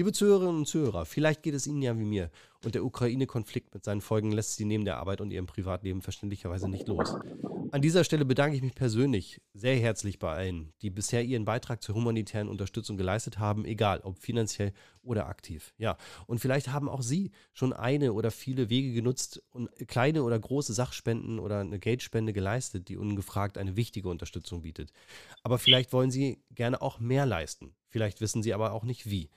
Liebe Zuhörerinnen und Zuhörer, vielleicht geht es Ihnen ja wie mir und der Ukraine-Konflikt mit seinen Folgen lässt Sie neben der Arbeit und Ihrem Privatleben verständlicherweise nicht los. An dieser Stelle bedanke ich mich persönlich sehr herzlich bei allen, die bisher ihren Beitrag zur humanitären Unterstützung geleistet haben, egal ob finanziell oder aktiv. Ja, und vielleicht haben auch Sie schon eine oder viele Wege genutzt und kleine oder große Sachspenden oder eine Geldspende geleistet, die ungefragt eine wichtige Unterstützung bietet. Aber vielleicht wollen Sie gerne auch mehr leisten. Vielleicht wissen Sie aber auch nicht wie.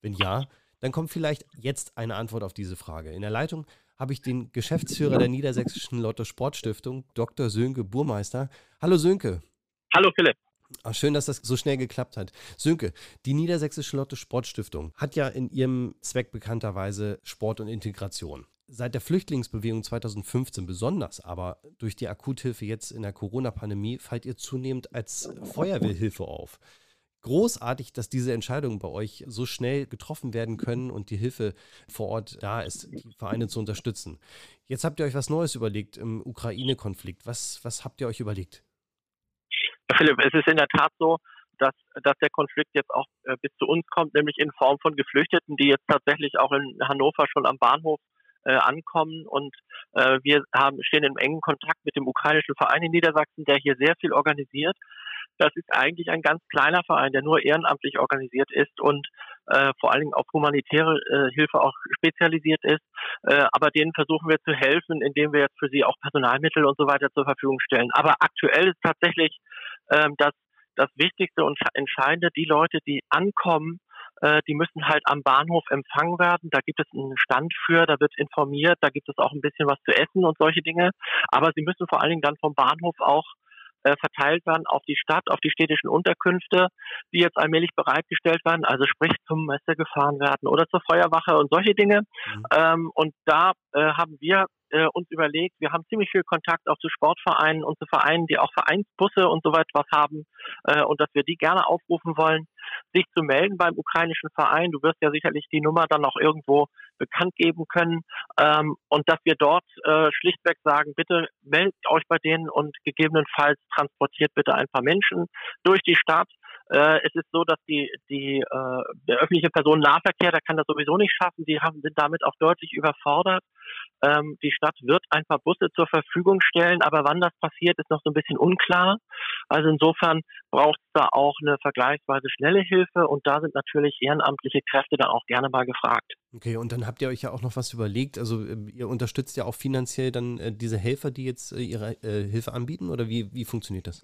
Wenn ja, dann kommt vielleicht jetzt eine Antwort auf diese Frage. In der Leitung habe ich den Geschäftsführer der Niedersächsischen Lotto Sportstiftung, Dr. Sönke Burmeister. Hallo Sönke. Hallo Philipp. Ach, schön, dass das so schnell geklappt hat. Sönke, die Niedersächsische Lotto Sportstiftung hat ja in ihrem Zweck bekannterweise Sport und Integration. Seit der Flüchtlingsbewegung 2015 besonders, aber durch die Akuthilfe jetzt in der Corona-Pandemie fallt ihr zunehmend als Feuerwehrhilfe auf großartig, dass diese Entscheidungen bei euch so schnell getroffen werden können und die Hilfe vor Ort da ist, die Vereine zu unterstützen. Jetzt habt ihr euch was Neues überlegt im Ukraine-Konflikt. Was, was habt ihr euch überlegt? Philipp, es ist in der Tat so, dass, dass der Konflikt jetzt auch äh, bis zu uns kommt, nämlich in Form von Geflüchteten, die jetzt tatsächlich auch in Hannover schon am Bahnhof äh, ankommen. Und äh, wir haben, stehen im engen Kontakt mit dem ukrainischen Verein in Niedersachsen, der hier sehr viel organisiert. Das ist eigentlich ein ganz kleiner Verein, der nur ehrenamtlich organisiert ist und äh, vor allen Dingen auf humanitäre äh, Hilfe auch spezialisiert ist. Äh, aber denen versuchen wir zu helfen, indem wir jetzt für sie auch Personalmittel und so weiter zur Verfügung stellen. Aber aktuell ist tatsächlich ähm, das, das Wichtigste und Entscheidende, die Leute, die ankommen, äh, die müssen halt am Bahnhof empfangen werden. Da gibt es einen Stand für, da wird informiert, da gibt es auch ein bisschen was zu essen und solche Dinge. Aber sie müssen vor allen Dingen dann vom Bahnhof auch äh, verteilt werden auf die Stadt, auf die städtischen Unterkünfte, die jetzt allmählich bereitgestellt werden, also sprich zum Messe gefahren werden oder zur Feuerwache und solche Dinge. Mhm. Ähm, und da äh, haben wir äh, uns überlegt, wir haben ziemlich viel Kontakt auch zu Sportvereinen und zu Vereinen, die auch Vereinsbusse und so weiter was haben äh, und dass wir die gerne aufrufen wollen, sich zu melden beim ukrainischen Verein. Du wirst ja sicherlich die Nummer dann auch irgendwo bekannt geben können ähm, und dass wir dort äh, schlichtweg sagen, bitte meldet euch bei denen und gegebenenfalls transportiert bitte ein paar Menschen durch die Stadt äh, es ist so, dass die, die äh, der öffentliche Personennahverkehr, der kann das sowieso nicht schaffen. Die haben, sind damit auch deutlich überfordert. Ähm, die Stadt wird ein paar Busse zur Verfügung stellen, aber wann das passiert, ist noch so ein bisschen unklar. Also insofern braucht es da auch eine vergleichsweise schnelle Hilfe und da sind natürlich ehrenamtliche Kräfte dann auch gerne mal gefragt. Okay, und dann habt ihr euch ja auch noch was überlegt. Also äh, ihr unterstützt ja auch finanziell dann äh, diese Helfer, die jetzt äh, ihre äh, Hilfe anbieten oder wie, wie funktioniert das?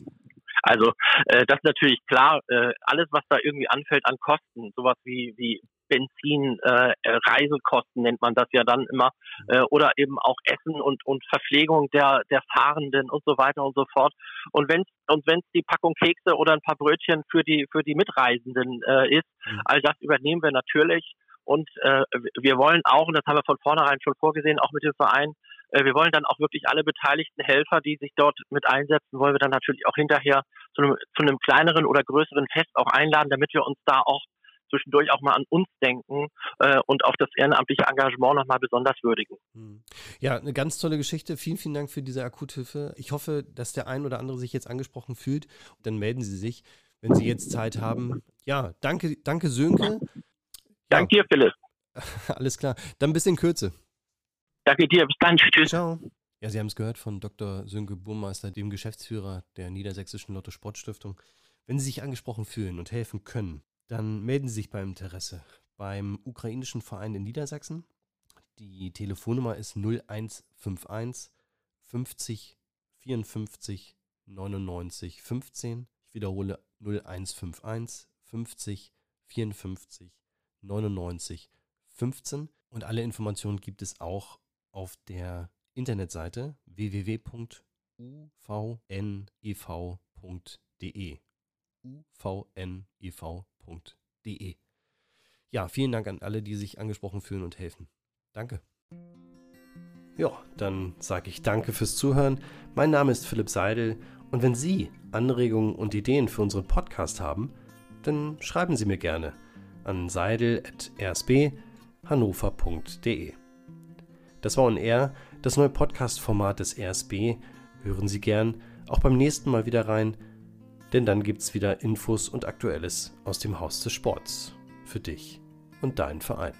Also äh, das ist natürlich klar, äh, alles, was da irgendwie anfällt an Kosten, sowas wie, wie Benzin, äh, äh, Reisekosten nennt man das ja dann immer, äh, oder eben auch Essen und, und Verpflegung der, der Fahrenden und so weiter und so fort. Und wenn und wenn es die Packung Kekse oder ein paar Brötchen für die für die Mitreisenden äh, ist, mhm. all das übernehmen wir natürlich. Und äh, wir wollen auch, und das haben wir von vornherein schon vorgesehen, auch mit dem Verein, äh, wir wollen dann auch wirklich alle beteiligten Helfer, die sich dort mit einsetzen, wollen wir dann natürlich auch hinterher zu einem, zu einem kleineren oder größeren Fest auch einladen, damit wir uns da auch zwischendurch auch mal an uns denken äh, und auch das ehrenamtliche Engagement nochmal besonders würdigen. Hm. Ja, eine ganz tolle Geschichte. Vielen, vielen Dank für diese Akuthilfe. Ich hoffe, dass der ein oder andere sich jetzt angesprochen fühlt. Dann melden Sie sich, wenn Sie jetzt Zeit haben. Ja, danke, danke Sönke. Ja. Danke dir, Philipp. Alles klar. Dann bis in Kürze. Danke dir, bis dann, tschüss. Ciao. Ja, Sie haben es gehört von Dr. Sönke Burmeister, dem Geschäftsführer der Niedersächsischen Lotto Sportstiftung. Wenn Sie sich angesprochen fühlen und helfen können, dann melden Sie sich beim Interesse beim ukrainischen Verein in Niedersachsen. Die Telefonnummer ist 0151 50 54 99 15. Ich wiederhole 0151 50 54 99 15. Und alle Informationen gibt es auch auf der Internetseite www.uvnev.de. uvnev.de. Ja, vielen Dank an alle, die sich angesprochen fühlen und helfen. Danke. Ja, dann sage ich danke fürs Zuhören. Mein Name ist Philipp Seidel und wenn Sie Anregungen und Ideen für unseren Podcast haben, dann schreiben Sie mir gerne an seidel.rsb.hannover.de. Das war On Air, das neue Podcast-Format des RSB. Hören Sie gern auch beim nächsten Mal wieder rein, denn dann gibt es wieder Infos und Aktuelles aus dem Haus des Sports. Für dich und dein Verein.